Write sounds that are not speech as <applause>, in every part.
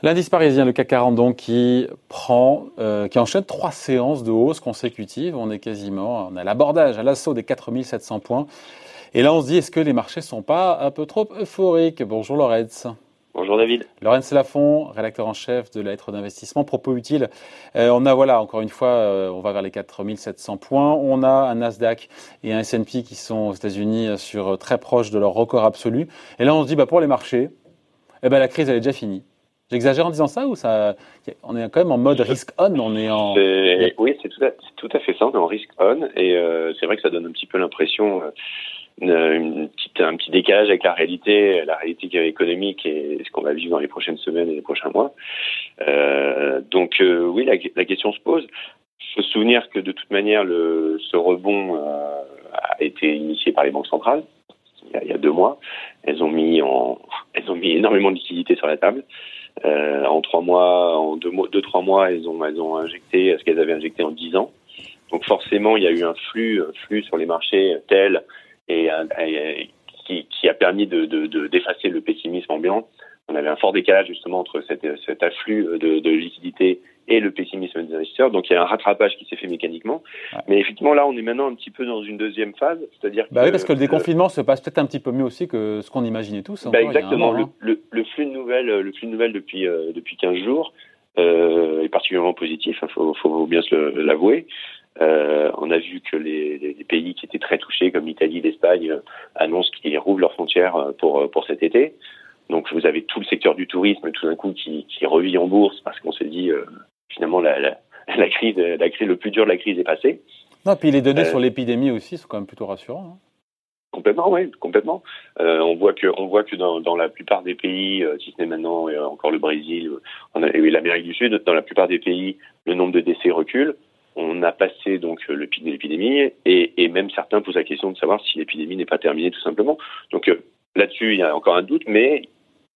L'indice parisien, le CAC 40, donc, qui prend, euh, qui enchaîne trois séances de hausse consécutives. On est quasiment, on a l'abordage, à l'assaut des 4700 points. Et là, on se dit, est-ce que les marchés sont pas un peu trop euphoriques? Bonjour Lorenz. Bonjour David. Lorenz Lafont, rédacteur en chef de la lettre d'investissement. Propos utile. Euh, on a, voilà, encore une fois, euh, on va vers les 4700 points. On a un Nasdaq et un S&P qui sont aux États-Unis sur très proche de leur record absolu. Et là, on se dit, bah, pour les marchés, eh ben, la crise, elle est déjà finie. J'exagère en disant ça ou ça On est quand même en mode risk on. On est en. oui, c'est tout, tout, à fait ça. On est en risk on et euh, c'est vrai que ça donne un petit peu l'impression. Euh, une petite, un petit décalage avec la réalité, la réalité économique et ce qu'on va vivre dans les prochaines semaines et les prochains mois. Euh, donc euh, oui, la, question se pose. Il faut se souvenir que de toute manière, ce rebond euh, a été initié par les banques centrales il y a, deux mois. Elles ont mis elles ont mis énormément de liquidités sur la table. En trois mois, en deux, deux trois mois, elles ont, injecté ce qu'elles avaient injecté en dix ans. Donc forcément, il y a eu un flux, flux sur les marchés tel et qui, qui, a permis de, d'effacer le pessimisme ambiant. On avait un fort décalage justement entre cet, cet afflux de, de liquidités et le pessimisme des investisseurs. Donc il y a un rattrapage qui s'est fait mécaniquement. Mais effectivement, là, on est maintenant un petit peu dans une deuxième phase, c'est-à-dire bah oui, parce que le déconfinement se passe peut-être un petit peu mieux aussi que ce qu'on imaginait tous. Bah exactement. le, le, le, flux de nouvelles, le flux de nouvelles depuis euh, depuis 15 jours euh, est particulièrement positif. Il hein, faut, faut, bien se l'avouer. Euh, on a vu que les, les, pays qui étaient très touchés, comme l'Italie, l'Espagne, euh, annoncent qu'ils rouvrent leurs frontières euh, pour pour cet été. Donc vous avez tout le secteur du tourisme tout d'un coup qui, qui revit en bourse parce qu'on s'est dit euh, finalement la, la, la, crise, la crise, le plus dur de la crise est passé. Non, puis les données euh, sur l'épidémie aussi sont quand même plutôt rassurantes. Hein. Complètement, oui, complètement. Euh, on voit que, on voit que dans, dans la plupart des pays, euh, si ce n'est maintenant et encore le Brésil et l'Amérique du Sud, dans la plupart des pays, le nombre de décès recule. On a passé donc le pic de l'épidémie et, même certains posent la question de savoir si l'épidémie n'est pas terminée tout simplement. Donc euh, là-dessus, il y a encore un doute, mais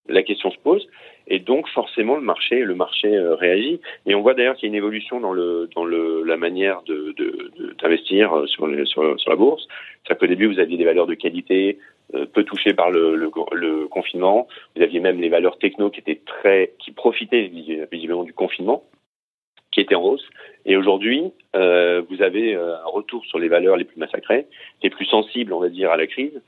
la question se pose et donc forcément le marché euh, réagit. Et on voit d'ailleurs qu'il y a une évolution dans le la manière de d'investir de, sur, la bourse. C'est qu'au début vous aviez des valeurs de qualité euh, peu touchées par le, confinement. Vous aviez même les valeurs techno qui étaient très qui profitaient visiblement du confinement qui étaient en hausse et aujourd'hui euh, vous avez euh, un retour sur les valeurs les plus massacrées les plus sensibles on va dire à la crise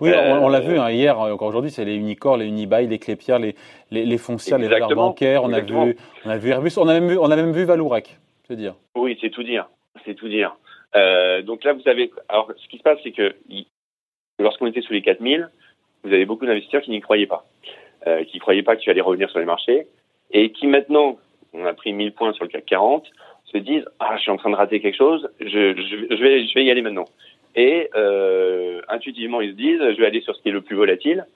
oui, on, l'a vu hein, hier, encore aujourd'hui, c'est les Unicorps, les Unibail, les Clépierre, les, les, les foncières, les valeurs bancaires. On a, vu, on a vu Airbus, on a même vu, on a même vu Valourec, c'est dire. Oui, c'est tout dire. C'est tout dire. Euh, donc là, vous avez. Alors, ce qui se passe, c'est que lorsqu'on était sous les 4000, vous avez beaucoup d'investisseurs qui n'y croyaient pas, euh, qui ne croyaient pas que tu allais revenir sur les marchés, et qui maintenant, on a pris 1000 points sur le CAC 40, se disent ah, je suis en train de rater quelque chose, je, je, je vais, je vais y aller maintenant et euh, intuitivement ils se disent je vais aller sur ce qui est le plus volatile,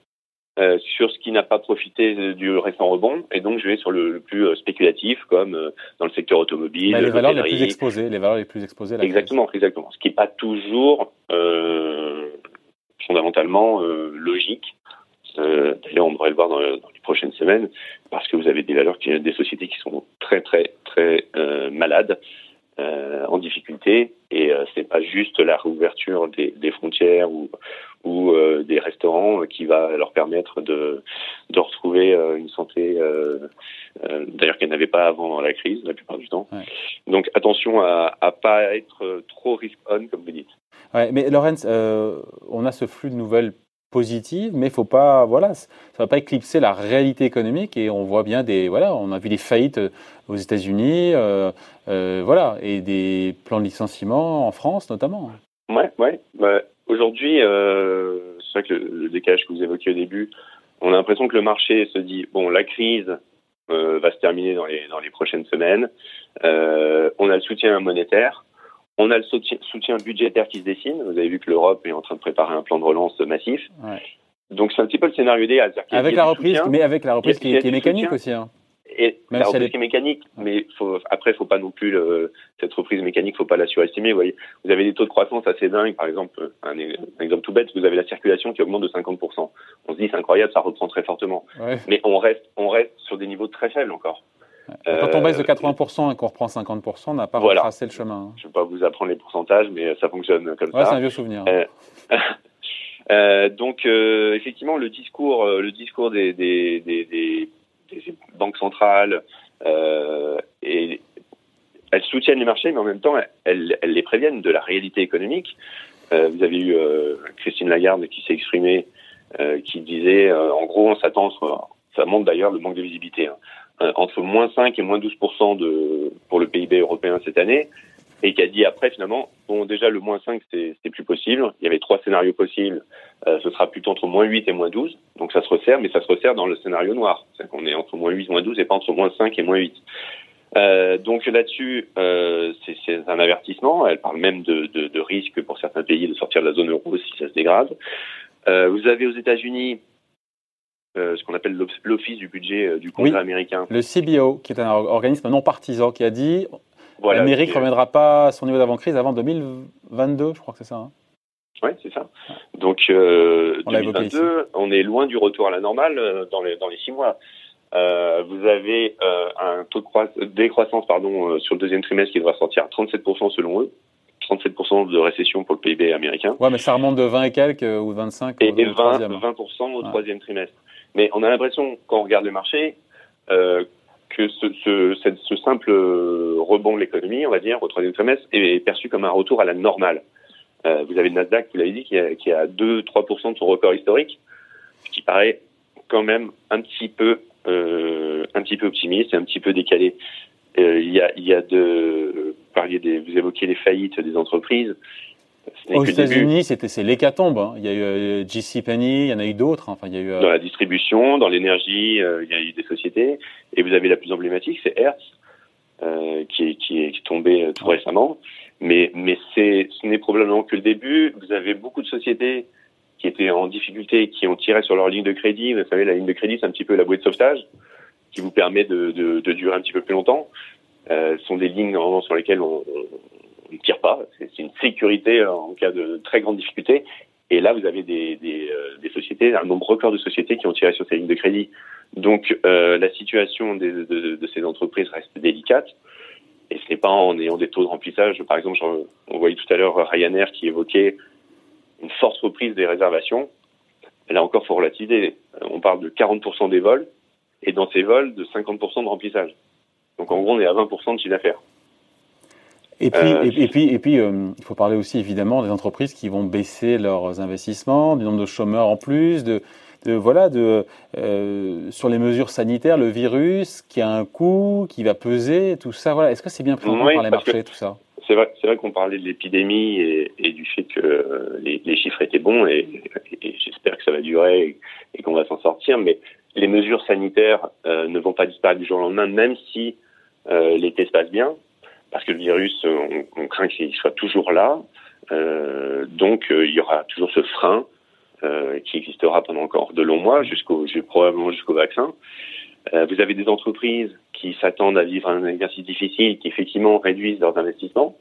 euh, sur ce qui n'a pas profité du récent rebond, et donc je vais sur le, le plus euh, spéculatif, comme dans le secteur automobile. les valeurs les plus exposées, les valeurs les plus exposées. À la exactement, crise. exactement. Ce qui n'est pas toujours fondamentalement logique. D'ailleurs, on devrait le voir dans, dans, les prochaines semaines, parce que vous avez des valeurs, qui, des sociétés qui sont très très très malades euh, en difficulté et euh, c'est pas juste la réouverture des, des frontières ou, ou euh, des restaurants qui va leur permettre de, de retrouver euh, une santé euh, d'ailleurs qu'elle n'avait pas avant la crise la plupart du temps. Ouais. Donc attention à, à pas être trop risk on comme vous dites. Ouais, mais Lorenz, on a ce flux de nouvelles mais faut pas, voilà, ça va pas éclipser la réalité économique et on voit bien des, voilà, on a vu des faillites euh, aux États-Unis, euh, euh, voilà, et des plans de licenciement en France notamment. Ouais, ouais. Bah, Aujourd'hui, c'est vrai que le, le, décalage que vous évoquiez au début, on a l'impression que le marché se dit bon, la crise va se terminer dans les prochaines semaines. On a le soutien monétaire. On a le soutien budgétaire qui se dessine. Vous avez vu que l'Europe est en train de préparer un plan de relance massif. Ouais. Donc c'est un petit peu le scénario idéal. Avec la reprise, mais avec la reprise qui, qui est mécanique aussi. Hein. Et Même la reprise est... qui est mécanique, mais faut, après, faut pas non plus le, cette reprise mécanique, faut pas la surestimer. Vous voyez, vous avez des taux de croissance assez dingues. Par exemple, un, un exemple tout bête, vous avez la circulation qui augmente de 50%. On se dit c'est incroyable, ça reprend très fortement. Ouais. Mais on reste, on reste sur des niveaux très faibles encore. Quand on baisse de 80% et qu'on reprend 50%, on n'a pas voilà. retracé le chemin. Je ne vais pas vous apprendre les pourcentages, mais ça fonctionne comme ouais, ça. c'est un vieux souvenir. Euh, <laughs> Euh, donc euh, effectivement, le discours, euh, le discours des, des, des, des, banques centrales, et, elles soutiennent les marchés, mais en même temps, elles, elles les préviennent de la réalité économique. vous avez eu Christine Lagarde qui s'est exprimée, qui disait, en gros, on s'attend, ça montre d'ailleurs le manque de visibilité, hein, entre moins 5 et moins 12 de, pour le PIB européen cette année et qui a dit après finalement bon déjà le moins 5 c'est plus possible. Il y avait trois scénarios possibles. Euh, ce sera plutôt entre moins 8 et moins 12 donc ça se resserre mais ça se resserre dans le scénario noir. C'est qu'on est entre moins 8 et moins 12 et pas entre moins 5 et moins 8 euh, donc là-dessus euh, c'est un avertissement. Elle parle même de, de, risque pour certains pays de sortir de la zone euro si ça se dégrade. Euh, vous avez aux États-Unis euh, ce qu'on appelle l'Office du budget du Congrès américain. Le CBO, qui est un organisme non partisan, qui a dit L'Amérique ne reviendra pas à son niveau d'avant-crise avant 2022, je crois que c'est ça. Hein. Oui, c'est ça. Donc, euh, 2022, on est loin du retour à la normale euh, dans les, dans les six mois. Euh, vous avez euh, un taux de décroissance pardon, euh, sur le deuxième trimestre qui devra sortir à 37% selon eux. 37% de récession pour le PIB américain. Ouais, mais ça remonte de 20 et quelques ou 25 Et, au, et 20, 20% au troisième trimestre. Mais on a l'impression, quand on regarde le marché, euh, que ce, simple rebond de l'économie, on va dire, au troisième trimestre, est perçu comme un retour à la normale. Euh, vous avez le Nasdaq, vous l'avez dit, qui, a, qui a 2-3% de son record historique, ce qui paraît quand même un petit peu, euh, un petit peu optimiste et un petit peu décalé. Euh, il y a, vous, des, vous les faillites des entreprises. Aux États-Unis, c'était c'est l'hécatombe. Hein. Il y a eu euh, JC Penney, il y en a eu d'autres. Hein. Enfin, il y a eu euh, dans la distribution, dans l'énergie, euh, il y a eu des sociétés. Et vous avez la plus emblématique, c'est Hertz, euh, qui, est, qui, est, qui est tombé tout récemment. Mais mais c'est ce n'est probablement que le début. Vous avez beaucoup de sociétés qui étaient en difficulté, qui ont tiré sur leur ligne de crédit. Vous savez, la ligne de crédit, c'est un petit peu la bouée de sauvetage qui vous permet de, de, de durer un petit peu plus longtemps. Euh, ce sont des lignes normalement sur lesquelles on, ne tire pas. C'est une sécurité en cas de très grande difficulté. Et là, vous avez des, des, euh, des, sociétés, un nombre record de sociétés qui ont tiré sur ces lignes de crédit. Donc, euh, la situation des, de, de, ces entreprises reste délicate. Et ce n'est pas en ayant des taux de remplissage. Par exemple, on voyait tout à l'heure Ryanair qui évoquait une forte reprise des réservations. Là encore, faut relativiser. On parle de 40% des vols et dans ces vols, de 50% de remplissage. Donc, en gros, on est à 20% de chiffre d'affaires. Et puis, euh, et, puis, et puis, euh, il faut parler aussi évidemment des entreprises qui vont baisser leurs investissements, du nombre de chômeurs en plus, de, de voilà, de euh, sur les mesures sanitaires, le virus qui a un coût, qui va peser, tout ça. Voilà, est-ce que c'est bien pris en compte par les marchés, tout ça? C'est vrai, c'est vrai qu'on parlait de l'épidémie et, et, du fait que les, les chiffres étaient bons et, et j'espère que ça va durer et, qu'on va s'en sortir. Mais les mesures sanitaires ne vont pas disparaître du jour au lendemain, même si l'été se passe bien parce que le virus, on, on craint qu'il soit toujours là. Euh, donc, euh, il y aura toujours ce frein euh, qui existera pendant encore de longs mois, jusqu'au probablement jusqu'au vaccin. Euh, vous avez des entreprises qui s'attendent à vivre un exercice difficile, qui effectivement réduisent leurs investissements.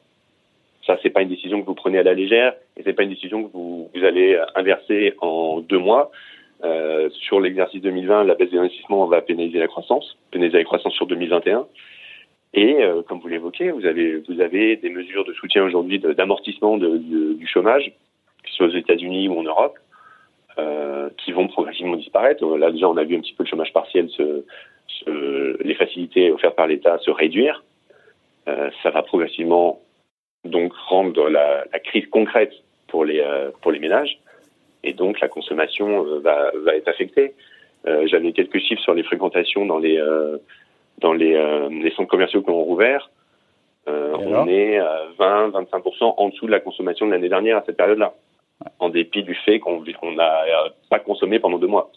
Ça, c'est pas une décision que vous prenez à la légère, et c'est pas une décision que vous, allez inverser en deux mois. Euh, sur l'exercice 2020, la baisse des investissements va pénaliser la croissance, pénaliser la croissance sur 2021. Et euh, comme vous l'évoquez, vous avez des mesures de soutien aujourd'hui d'amortissement du chômage, que ce soit aux États-Unis ou en Europe, euh, qui vont progressivement disparaître. Là déjà, on a vu un petit peu le chômage partiel, les facilités offertes par l'État se réduire. Euh, ça va progressivement donc rendre la, crise concrète pour les euh, ménages, et donc la consommation euh, va être affectée. Euh, j'avais quelques chiffres sur les fréquentations dans les dans les, euh, les centres commerciaux qui ont rouvert, euh, on est à 20-25% en dessous de la consommation de l'année dernière à cette période-là, en dépit du fait qu'on n'a pas consommé pendant deux mois.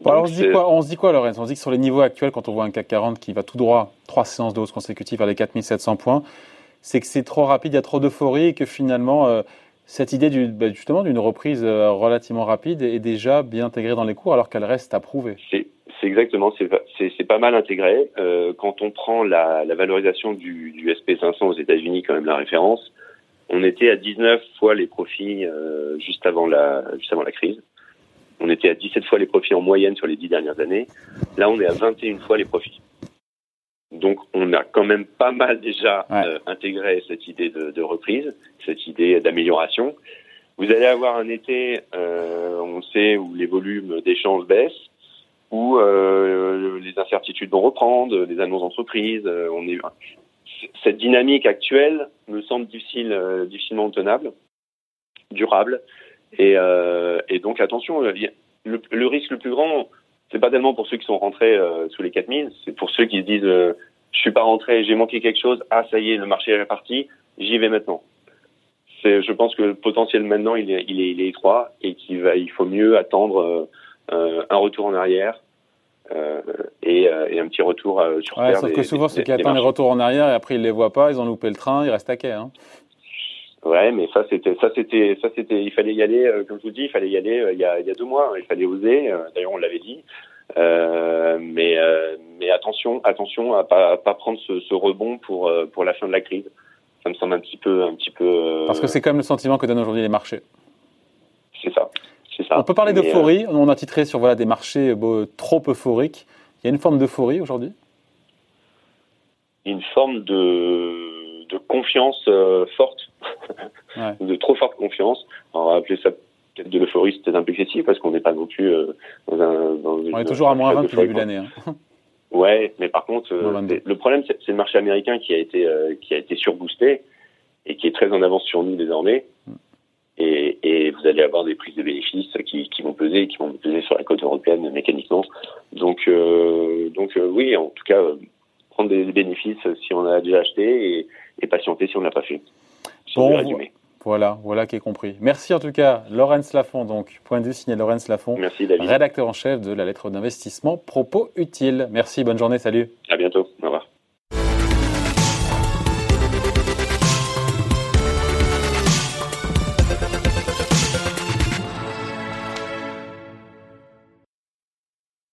Bon, alors on, se dit quoi, on se dit quoi, Lorenz? On se dit que sur les niveaux actuels, quand on voit un CAC 40 qui va tout droit, trois séances de hausse consécutives vers les 4700 points, c'est que c'est trop rapide, il y a trop d'euphorie et que finalement, euh, cette idée bah, justement d'une reprise euh, relativement rapide est déjà bien intégrée dans les cours alors qu'elle reste à prouver. C'est exactement, c'est pas mal intégré. Euh, quand on prend la, la valorisation du, du, SP500 aux États-Unis, quand même la référence, on était à 19 fois les profits euh, juste avant la juste avant la crise. On était à 17 fois les profits en moyenne sur les 10 dernières années. Là, on est à 21 fois les profits. Donc, on a quand même pas mal déjà euh, intégré cette idée de, de reprise, cette idée d'amélioration. Vous allez avoir un été, on sait, où les volumes d'échanges baissent, où les incertitudes vont reprendre, les annonces d'entreprise. on est cette dynamique actuelle me semble difficile, difficilement tenable, durable. Et, et donc attention, le, le, risque le plus grand, c'est pas tellement pour ceux qui sont rentrés euh, sous les 4000, c'est pour ceux qui se disent euh, je suis pas rentré, j'ai manqué quelque chose, ah ça y est, le marché est réparti, j'y vais maintenant. C'est, je pense que le potentiel maintenant il est, il est, il est étroit et qu'il va, il faut mieux attendre euh, un retour en arrière. Euh, et, euh, et, un petit retour sur ouais, Sauf que souvent, ceux qui attendent les retours en arrière et après ils les voient pas, ils ont loupé le train, ils restent à quai. Hein. Ouais, mais ça c'était ça c'était ça c'était il fallait y aller euh, comme je vous dis il fallait y aller euh, il y a il y a deux mois hein. il fallait oser euh, d'ailleurs on l'avait dit. Mais mais attention attention à pas pas prendre ce, ce, rebond pour pour la fin de la crise. Ça me semble un petit peu un petit peu parce que c'est quand même le sentiment que donnent aujourd'hui les marchés. C'est ça c'est ça. On peut parler d'euphorie. on a titré sur voilà des marchés trop euphoriques. Il y a une forme d'euphorie aujourd'hui? Une forme de de confiance euh, forte, <laughs> de trop forte confiance. on va appeler ça peut-être de l'euphorie, c'est un peu excessif parce qu'on n'est pas non plus euh, dans un. Dans on est toujours à moins 20 depuis le début de l'année. Hein. Ouais, mais par contre, euh, le problème, c'est le marché américain qui a été qui a été surboosté et qui est très en avance sur nous désormais. Mm. Et, et, vous allez avoir des prises de bénéfices qui, qui vont peser, qui vont peser sur la côte européenne mécaniquement. Donc, donc oui, en tout cas, prendre des bénéfices si on a déjà acheté et, et patienter si on ne l'a pas fait. Bon, voilà, voilà qui est compris. Merci en tout cas, Laurence Lafont, donc, point de vue signé Laurence Lafont, Merci, David. rédacteur en chef de la lettre d'investissement Propos Utile. Merci, bonne journée, salut. À bientôt.